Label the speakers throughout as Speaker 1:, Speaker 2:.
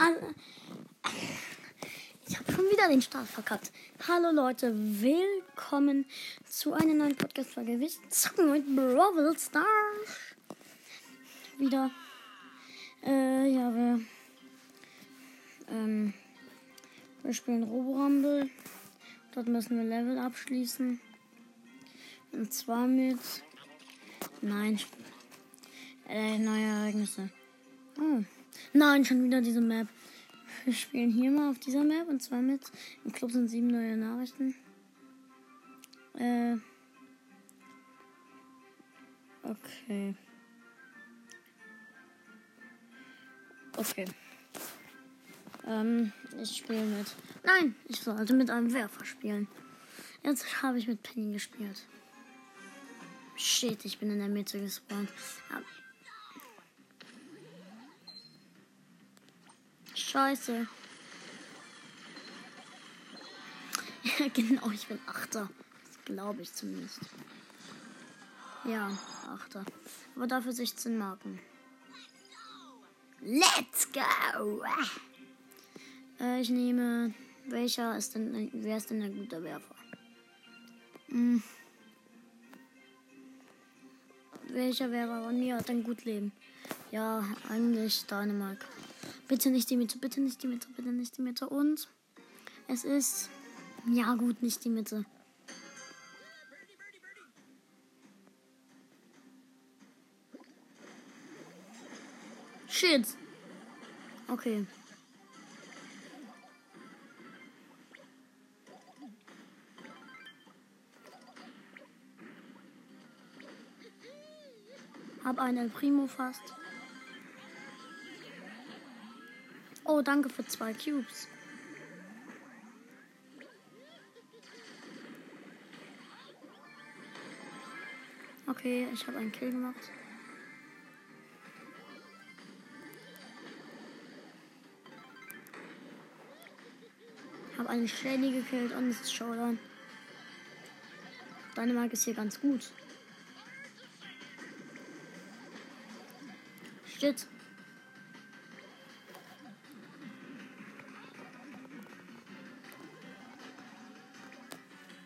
Speaker 1: Also, ich habe schon wieder den Start verkackt. Hallo Leute, willkommen zu einer neuen Podcast-Folge. Wir zocken mit Brawl Stars. Wieder. Äh, ja, wir. Ähm, wir spielen Robo-Rumble. Dort müssen wir Level abschließen. Und zwar mit. Nein. Äh, neue Ereignisse. Oh. Nein, schon wieder diese Map. Wir spielen hier mal auf dieser Map und zwar mit. Im Club sind sieben neue Nachrichten. Äh. Okay. Okay. Ähm, ich spiele mit. Nein, ich sollte mit einem Werfer spielen. Jetzt habe ich mit Penny gespielt. Shit, ich bin in der Mitte gespawnt. Scheiße. Ja, genau, ich bin Achter. Glaube ich zumindest. Ja, Achter. Aber dafür 16 Marken. Let's go! Äh, ich nehme. Welcher ist denn. Wer ist denn ein guter Werfer? Hm. Welcher Werfer von mir hat ein gut Leben? Ja, eigentlich Dänemark. Bitte nicht die Mitte, bitte nicht die Mitte, bitte nicht die Mitte. Und es ist. Ja, gut, nicht die Mitte. Shit. Okay. Hab einen Primo fast. Oh, danke für zwei Cubes. Okay, ich habe einen Kill gemacht. Habe einen Shelly gekillt und es ist Showdown. Dänemark ist hier ganz gut. Shit.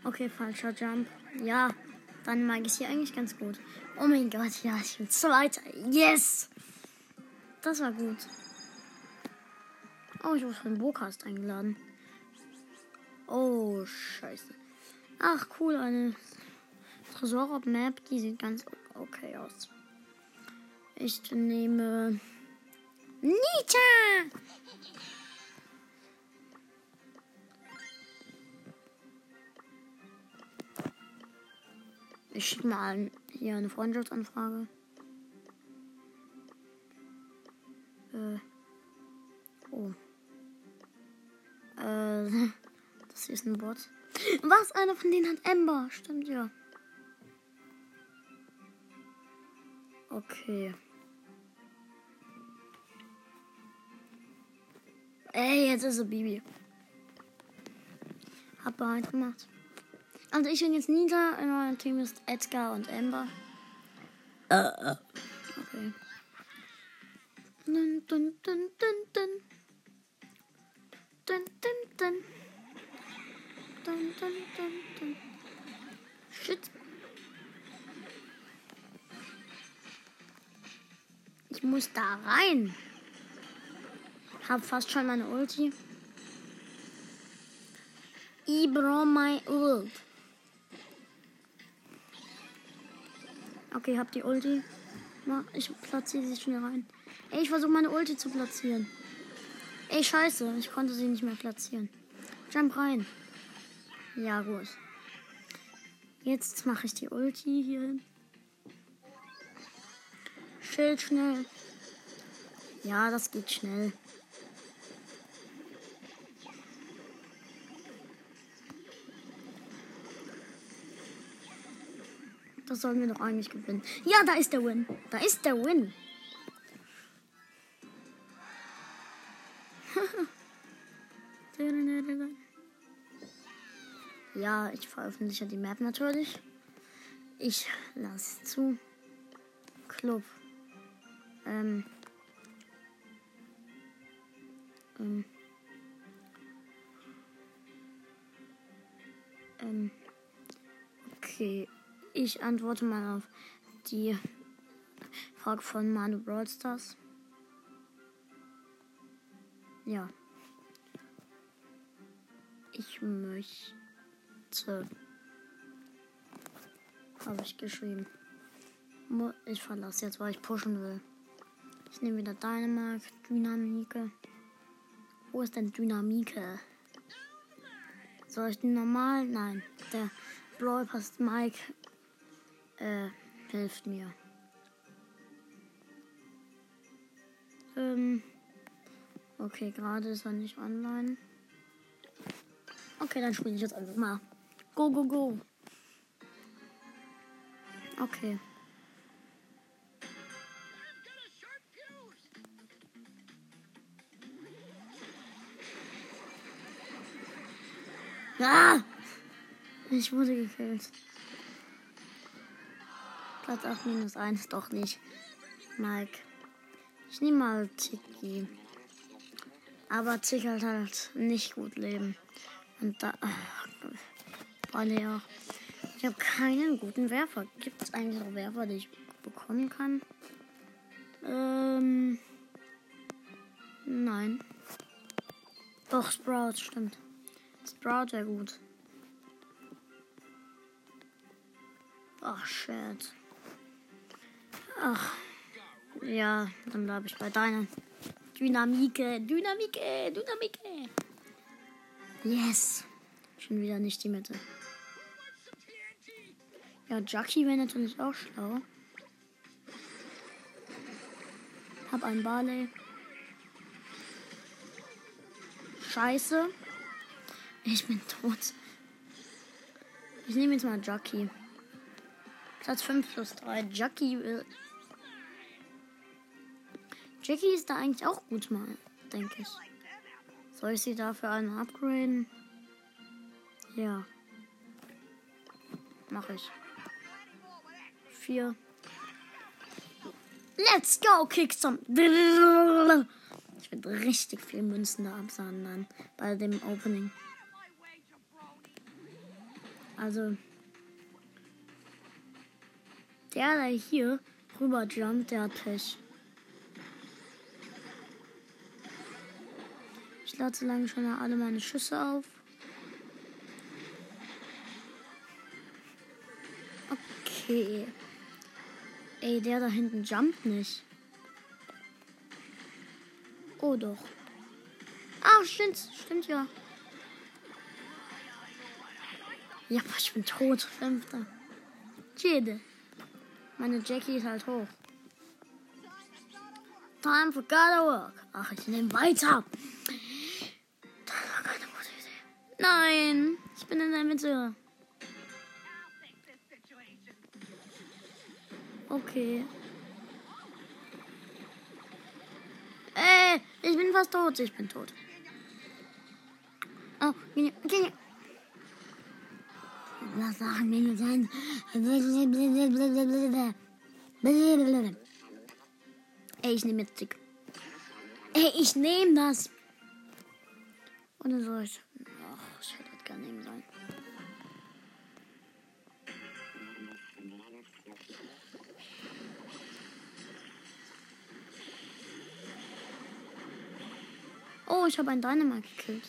Speaker 1: Okay, falscher Jump. Ja, dann mag ich hier eigentlich ganz gut. Oh mein Gott, ja, ich bin Zweiter. Yes! Das war gut. Oh, ich wurde von Bocast eingeladen. Oh, scheiße. Ach, cool, eine Tresor-Map, die sieht ganz okay aus. Ich nehme Nita! Ich schicke mal hier eine Freundschaftsanfrage. Äh. Oh. Äh. Das ist ein Bot. Was? Einer von denen hat Ember. Stimmt ja. Okay. Ey, jetzt ist er Bibi. Hab bereit gemacht. Also ich bin jetzt nieder. In meinem Team ist Edgar und Amber. Uh, uh. Okay. Dun, dun, dun, dun, dun. Dun, dun, dun. Dun, dun, dun, dun. Shit. Ich muss da rein. Hab fast schon meine Ulti. Ibro my ult. Okay, hab die Ulti. Ich platziere sie schnell rein. Ey, ich versuche meine Ulti zu platzieren. Ey, scheiße. Ich konnte sie nicht mehr platzieren. Jump rein. Ja, gut. Jetzt mache ich die Ulti hier hin. Schild schnell. Ja, das geht schnell. Das sollen wir doch eigentlich gewinnen. Ja, da ist der Win. Da ist der Win. ja, ich veröffentliche die Map natürlich. Ich lasse zu. Club. Ähm. Ähm. Ähm. Okay. Ich antworte mal auf die Frage von Manu Broadstars. Ja. Ich möchte. Habe ich geschrieben. Ich verlasse jetzt, weil ich pushen will. Ich nehme wieder Dynamik, Dynamike. Wo ist denn Dynamike? Soll ich den normal? Nein. Der Brawl Pass Mike äh, hilft mir. Ähm. Okay, gerade ist er nicht online. Okay, dann spiele ich jetzt einfach mal. Go, go, go. Okay. Ah! Ich wurde gekillt. Platz 8 minus 1 doch nicht. Mike. Ich nehme mal Tiki. Aber Tick halt halt nicht gut leben. Und da. Weil ja. Ich habe keinen guten Werfer. Gibt es eigentlich auch Werfer, die ich bekommen kann? Ähm. Nein. Doch, Sprout, stimmt. Sprout wäre gut. Ach, shit. Ach. Ja, dann bleibe ich bei deiner. Dynamike, Dynamike, Dynamike. Yes. Schon wieder nicht die Mitte. Ja, Jackie wäre natürlich auch schlau. Hab ein Barley. Scheiße. Ich bin tot. Ich nehme jetzt mal Jackie. Platz 5 plus 3. Jackie will. Jackie ist da eigentlich auch gut mal, denke ich. Soll ich sie dafür einmal upgraden? Ja. Mach ich. Vier. Let's go, kick some. Ich werde richtig viel Münzen da absahnen bei dem Opening. Also, der, der hier rüber jumpt, der hat Pech. Ich lade so lange schon alle meine Schüsse auf. Okay. Ey, der da hinten jumpt nicht. Oh doch. Ah, stimmt, stimmt ja. Ja, ich bin tot. Fünfter. Jede. Meine Jackie ist halt hoch. Time for gotta work. Ach, ich nehme weiter. Nein, ich bin in der Mitte. Okay. Ey, ich bin fast tot. Ich bin tot. Oh, okay. Was sagen wir denn? Ey, ich nehme jetzt Tick. Ey, ich nehme das. Und dann Oh, ich habe einen Dynamite gekillt.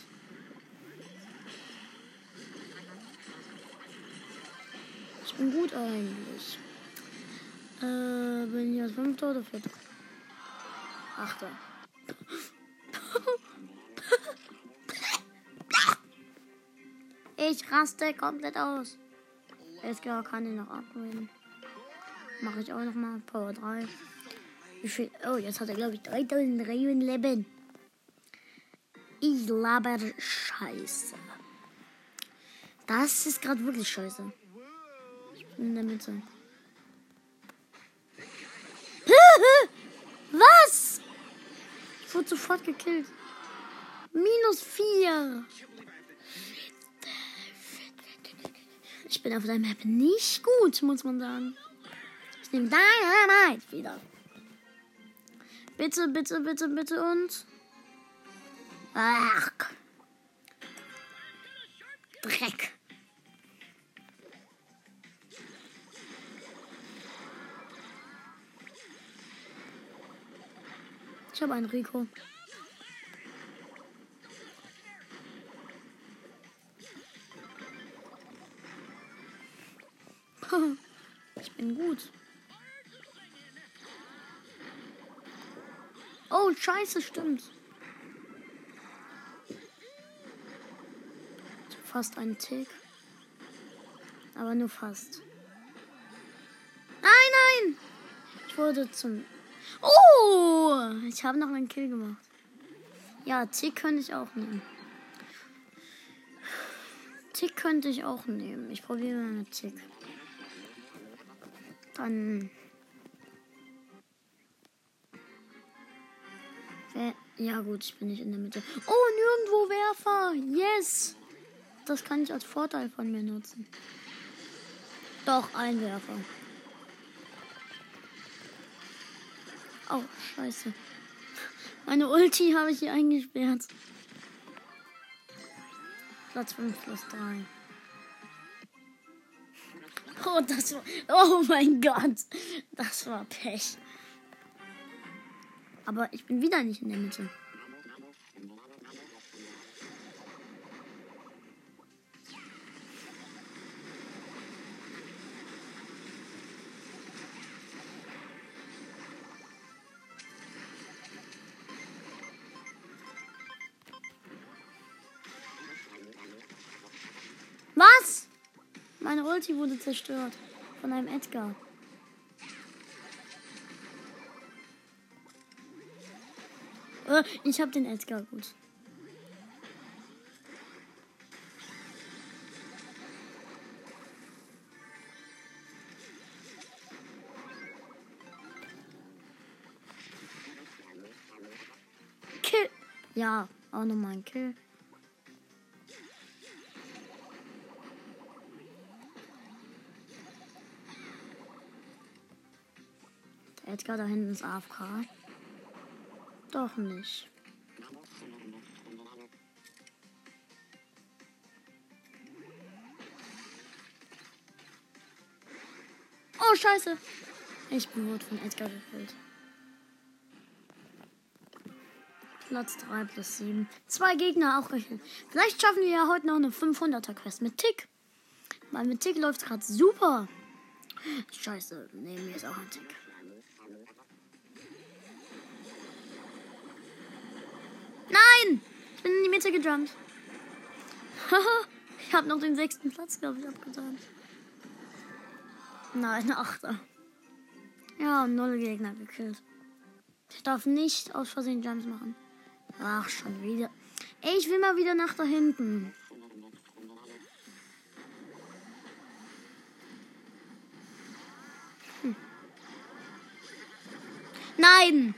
Speaker 1: Ich bin gut eigentlich. Äh, bin ich als fünfter oder vierter? Achter. Ich raste komplett aus. Jetzt kann ich noch upgraden. Mache ich auch noch mal. Power 3. Wie viel? Oh, jetzt hat er, glaube ich, 3000 Leben. Ich laber Scheiße. Das ist gerade wirklich scheiße. Ich bin in der Mitte. Was? Ich wurde sofort gekillt. Minus 4. Ich bin auf der Map nicht gut, muss man sagen. Ich nehme Dynamite wieder. Bitte, bitte, bitte, bitte und. Ach. Dreck. Ich habe einen Rico. Ich bin gut. Oh, scheiße, stimmt. Fast ein Tick. Aber nur fast. Nein, nein! Ich wurde zum. Oh! Ich habe noch einen Kill gemacht. Ja, Tick könnte ich auch nehmen. Tick könnte ich auch nehmen. Ich probiere mal mit Tick. Dann. Ja gut, ich bin nicht in der Mitte. Oh, nirgendwo Werfer. Yes. Das kann ich als Vorteil von mir nutzen. Doch, ein Werfer. Oh, scheiße. Meine Ulti habe ich hier eingesperrt. Platz 5 plus 3. Oh, das war. Oh mein Gott. Das war Pech. Aber ich bin wieder nicht in der Mitte. Ulti wurde zerstört. Von einem Edgar. Äh, ich hab den Edgar gut. Kill. Ja, auch nochmal ein Kill. Edgar da hinten ist AFK. Doch nicht. Oh, scheiße. Ich bin wurde von Edgar gefüllt. Platz 3 plus 7. Zwei Gegner auch rechnen. Vielleicht schaffen wir ja heute noch eine 500er Quest mit Tick. Weil mit Tick läuft es gerade super. Scheiße, nee, mir ist auch ein Tick. Nein! Ich bin in die Mitte gejumpt. ich habe noch den sechsten Platz, glaube ich, abgetan. Nein, achter. Ja, null Gegner gekillt. Ich darf nicht aus Versehen Jumps machen. Ach, schon wieder. Ey, ich will mal wieder nach da hinten. Hm. Nein!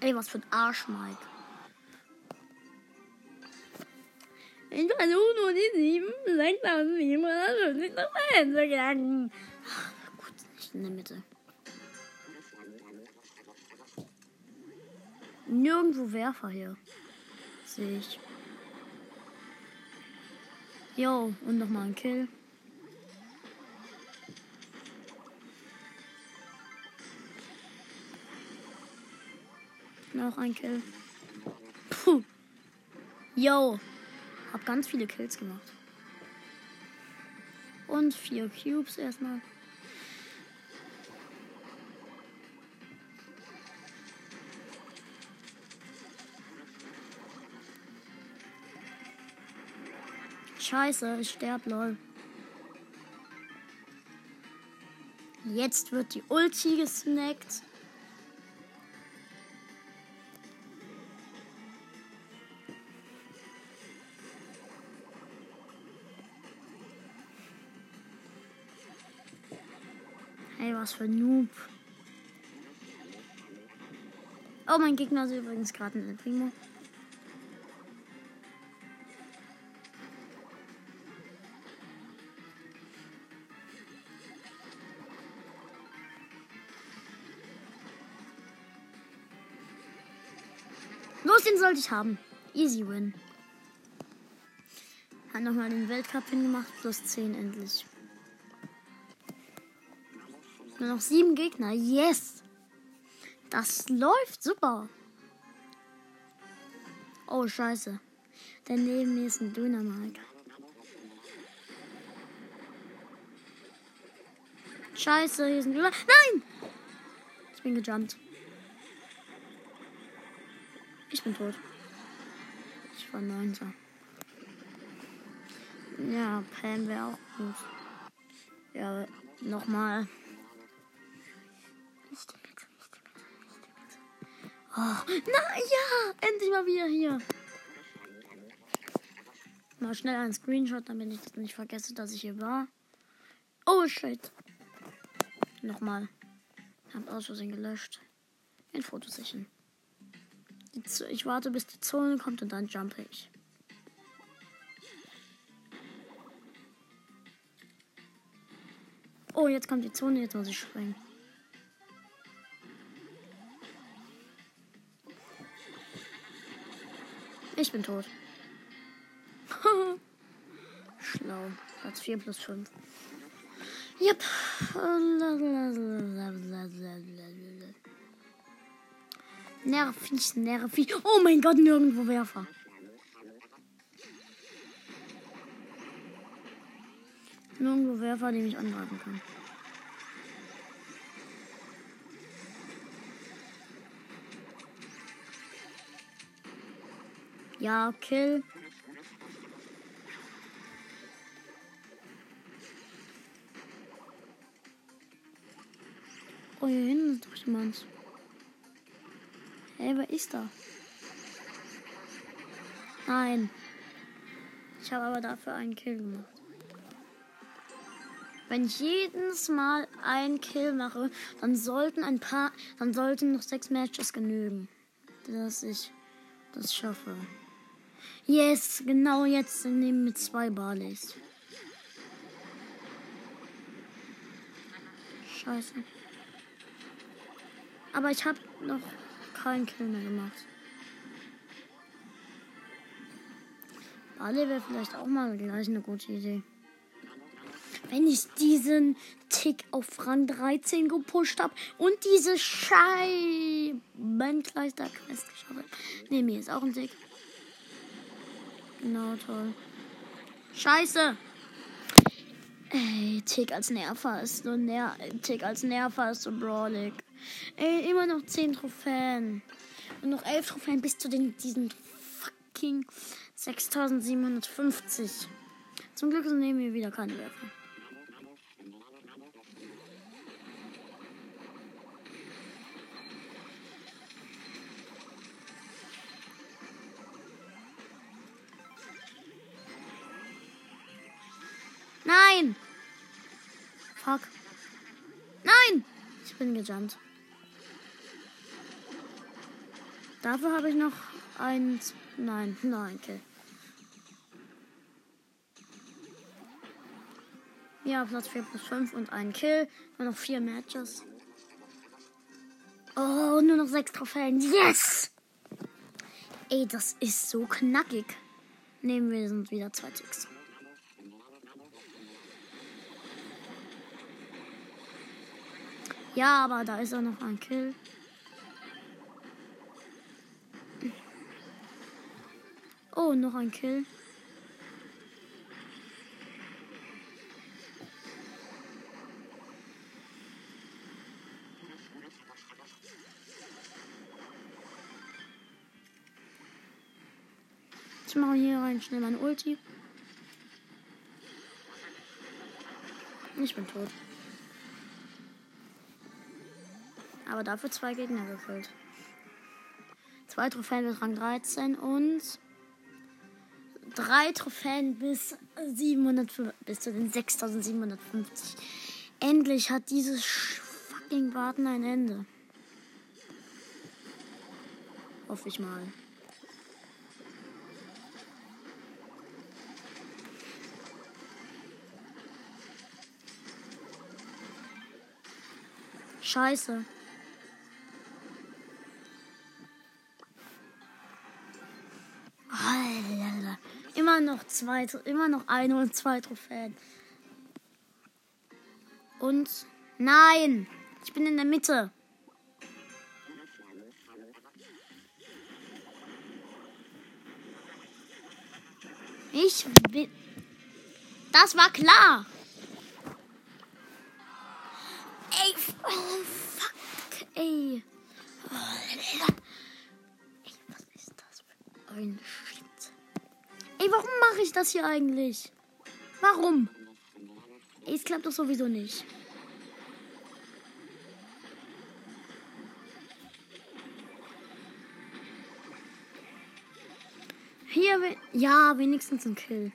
Speaker 1: Ey, was für ein Arsch, Mike. Ich versuche nur die 7, 6750 Prozent zu knacken. Gut, nicht in der Mitte. Nirgendwo Werfer hier. Sehe ich. Jo, und nochmal ein Kill. Noch ein Kill. Puh. Yo. Hab ganz viele Kills gemacht. Und vier Cubes erstmal. Scheiße, ich sterb, lol. Jetzt wird die Ulti gesnackt. Was für ein Noob. Oh, mein Gegner ist übrigens gerade ein Primo. Los, den sollte ich haben. Easy win. Hat nochmal den Weltcup hingemacht. Plus 10 endlich. Nur noch sieben Gegner. Yes. Das läuft super. Oh, scheiße. Daneben ist ein Dönermark. Scheiße, hier ist ein. Nein! Ich bin gejumpt. Ich bin tot. Ich war 9. Ja, Pam wäre auch gut. Ja, nochmal. Oh, na ja, endlich mal wieder hier. Mal schnell einen Screenshot, damit ich das nicht vergesse, dass ich hier war. Oh shit. Nochmal. Hab aus Versehen gelöscht. Ein Foto sichern. Ich warte, bis die Zone kommt und dann jumpe ich. Oh, jetzt kommt die Zone, jetzt muss ich springen. Ich bin tot. Schlau. Platz 4 plus 5. Yep. Nervig, nervig. Oh mein Gott, nirgendwo Werfer. Nirgendwo Werfer, den ich angreifen kann. Ja, Kill. Oh, hier hinten ist doch jemand. Hey, wer ist da? Nein. Ich habe aber dafür einen Kill gemacht. Wenn ich jedes Mal einen Kill mache, dann sollten ein paar, dann sollten noch sechs Matches genügen, dass ich das schaffe. Yes, genau jetzt nehmen wir zwei Barleys. Scheiße. Aber ich habe noch keinen Kill mehr gemacht. Barley wäre vielleicht auch mal gleich eine gute Idee. Wenn ich diesen Tick auf Rang 13 gepusht habe und diese Scheibenkleister-Quest geschafft habe. Ne, mir ist auch ein Tick. Genau, toll. Scheiße! Ey, Tick als Nerver ist so ner Tick als Nerver ist so brawlig. Ey, immer noch 10 Trophäen. Und noch 11 Trophäen bis zu den, diesen fucking 6750. Zum Glück nehmen wir wieder keine Werfer. Nein! Fuck. Nein! Ich bin gejumpt. Dafür habe ich noch eins. Nein, nein, okay. Ja, Platz 4 plus 5 und ein Kill. Nur noch vier Matches. Oh, nur noch sechs Trophäen. Yes! Ey, das ist so knackig. Nehmen wir sind wieder zwei Ticks. Ja, aber da ist auch noch ein Kill. Oh, noch ein Kill. Ich mache hier rein schnell mein Ulti. Ich bin tot. Aber dafür zwei Gegner gekillt. Zwei Trophäen bis Rang 13 und drei Trophäen bis 700 bis zu den 6750. Endlich hat dieses fucking Warten ein Ende. Hoffe ich mal. Scheiße. Noch zwei, immer noch eine und zwei Trophäen. Und nein, ich bin in der Mitte. Ich bin. Das war klar. Ich das hier eigentlich? Warum? Es klappt doch sowieso nicht. Hier, ja, wenigstens ein Kill.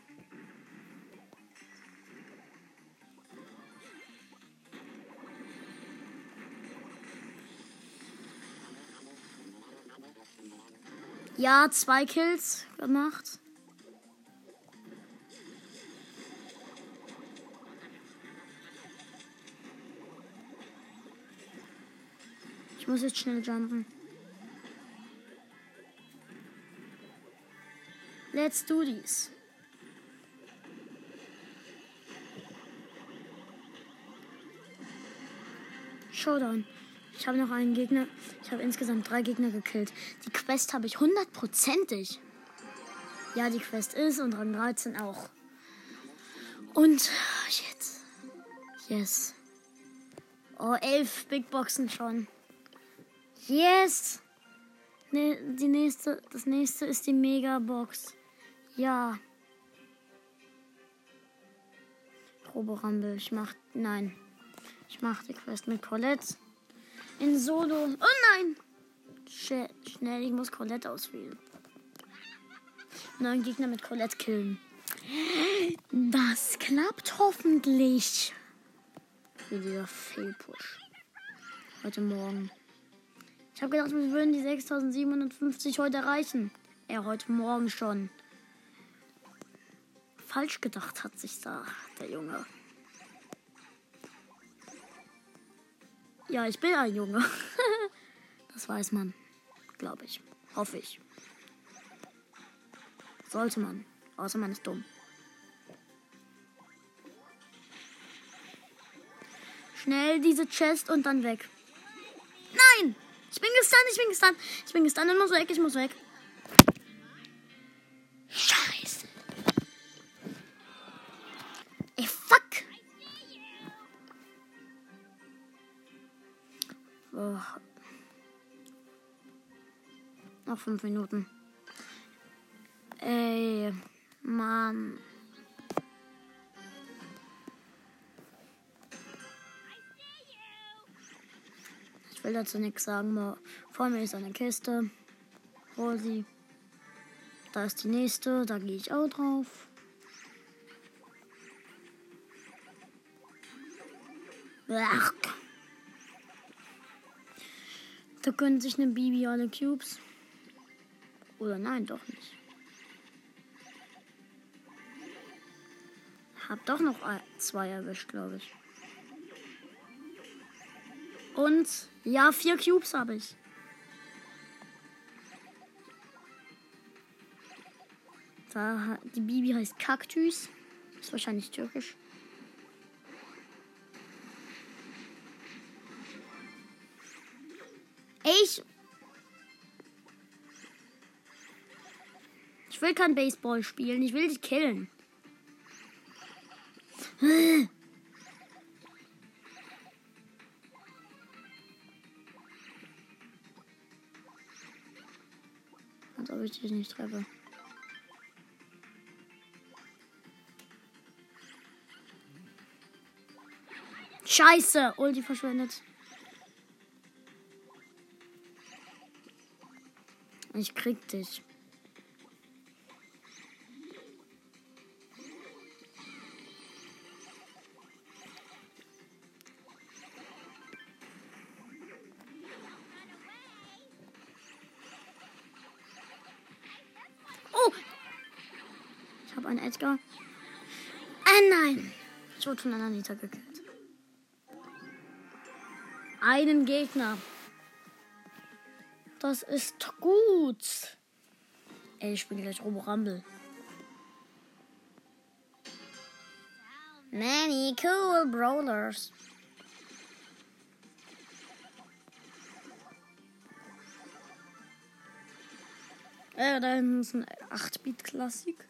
Speaker 1: Ja, zwei Kills gemacht. Muss jetzt schnell jumpen. Let's do this. Showdown. Ich habe noch einen Gegner. Ich habe insgesamt drei Gegner gekillt. Die Quest habe ich hundertprozentig. Ja, die Quest ist und Rang 13 auch. Und jetzt. Yes. Oh, elf Big Boxen schon. Yes. Ne, die nächste, das nächste ist die Mega Box. Ja. Proberumble. Ich mach. Nein. Ich mach die Quest mit Colette. In Solo. Oh nein! Sch schnell, ich muss Colette auswählen. Neuen Gegner mit Colette killen. Das klappt hoffentlich. Für dieser Fehlpush. Heute Morgen. Ich habe gedacht, wir würden die 6750 heute erreichen. Er heute Morgen schon falsch gedacht hat sich da der Junge. Ja, ich bin ein Junge. das weiß man, glaube ich. Hoffe ich. Sollte man. Außer man ist dumm. Schnell diese Chest und dann weg. Ich bin gestunt, ich bin gestunt. Ich bin gestunt, ich muss weg, ich muss weg. Noch fünf Minuten. Dazu nichts sagen. Vor mir ist eine Kiste. Hol sie. Da ist die nächste. Da gehe ich auch drauf. Ach. Da können sich eine Bibi alle Cubes. Oder nein, doch nicht. Hab doch noch zwei erwischt, glaube ich. Und ja, vier Cubes habe ich. Da, die Bibi heißt Kaktus. Ist wahrscheinlich türkisch. Ich Ich will kein Baseball spielen. Ich will dich killen. Ob ich dich nicht treffe. Scheiße, Ulti verschwendet. Ich krieg dich. Ein Edgar. Ah nein. Ich wurde von einer Nita gekillt. Einen Gegner. Das ist gut. Ey, ich spiele gleich Robo Rumble. Many cool brawlers. Äh, da hinten ist ein 8-Bit-Klassik.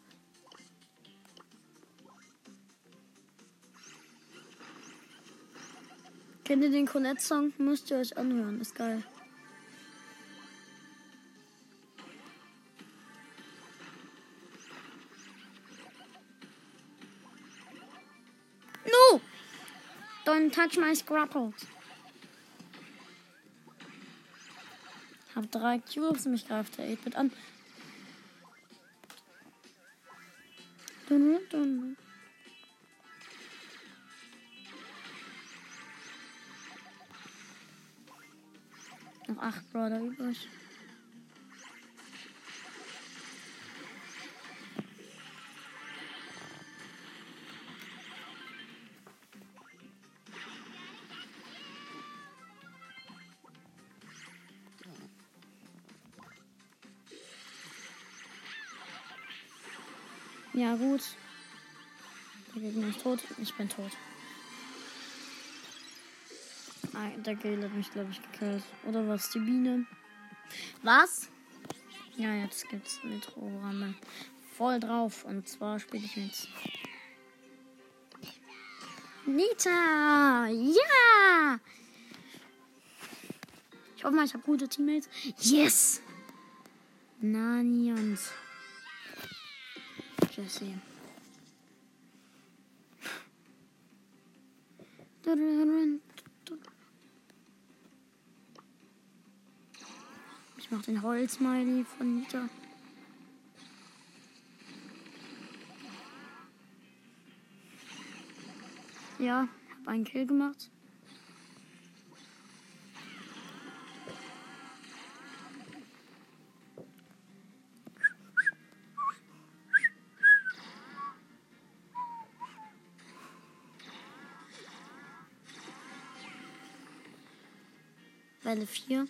Speaker 1: Kennt ihr den Colette-Song? Müsst ihr euch anhören, ist geil. No! Don't touch my scrapples. Hab drei Cubes, mich greift der 8-Bit an. Dun, dun. Noch Brawler übrig. Ja, gut. Der Gegner ist tot. Ich bin tot. Ah, der Gale hat mich, glaube ich, gekillt. Oder was? Die Biene? Was? Ja, jetzt gibt's Metro-Programme. Voll drauf. Und zwar spiele ich mit Nita! Ja! Ich hoffe mal, ich habe gute Teammates. Yes! Nani und Jesse. Ich mach den Holzmiley von Nita. Ja, hab einen Kill gemacht. Welle 4.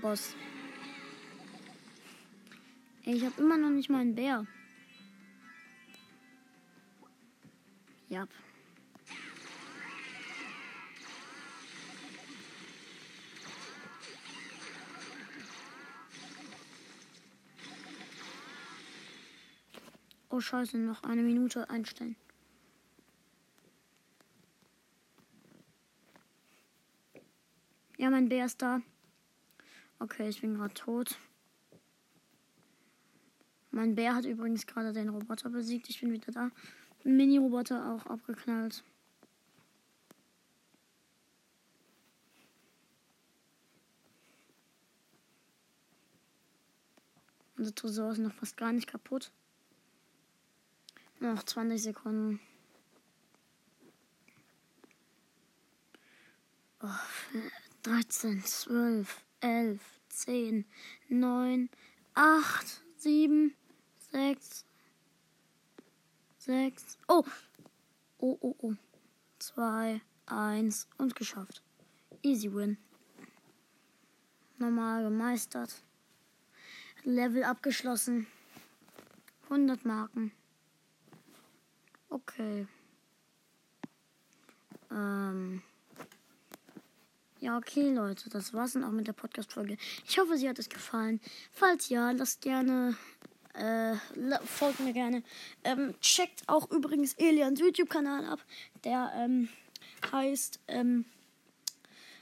Speaker 1: Boss. Ich habe immer noch nicht mal einen Bär. Ja. Oh scheiße, noch eine Minute einstellen. Ja, mein Bär ist da. Okay, ich bin gerade tot. Mein Bär hat übrigens gerade den Roboter besiegt. Ich bin wieder da. Mini-Roboter auch abgeknallt. Unser Tresor ist noch fast gar nicht kaputt. Noch 20 Sekunden. Oh, 13, 12, 11, 10, 9, 8, 7, 6, 6. Oh! Oh, oh, oh. 2, 1 und geschafft. Easy win. Normal gemeistert. Level abgeschlossen. 100 Marken. Okay. Ähm. Ja, okay, Leute, das war's dann auch mit der Podcast-Folge. Ich hoffe, sie hat es gefallen. Falls ja, lasst gerne, äh, folgt mir gerne. Ähm, checkt auch übrigens Elians YouTube-Kanal ab. Der, ähm, heißt, ähm,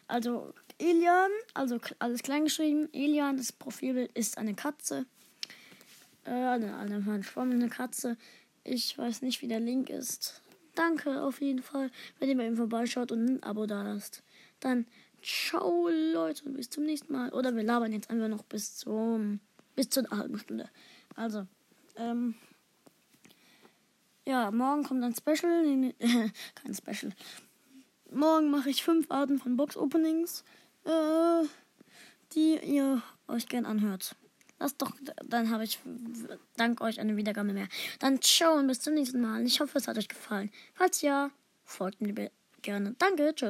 Speaker 1: also Elian, also alles klein geschrieben. Elian, das Profilbild ist eine Katze. Äh, eine, eine verschwommene Katze. Ich weiß nicht, wie der Link ist. Danke auf jeden Fall, wenn ihr bei ihm vorbeischaut und ein Abo da lasst. Dann ciao Leute und bis zum nächsten Mal. Oder wir labern jetzt einfach noch bis zum bis zu halben Stunde. Also, ähm, ja, morgen kommt ein Special. Kein Special. Morgen mache ich fünf Arten von Box-Openings, äh, die ihr euch gern anhört. Lasst doch, dann habe ich dank euch eine Wiedergabe mehr. Dann ciao und bis zum nächsten Mal. Ich hoffe, es hat euch gefallen. Falls ja, folgt mir gerne. Danke, tschüss.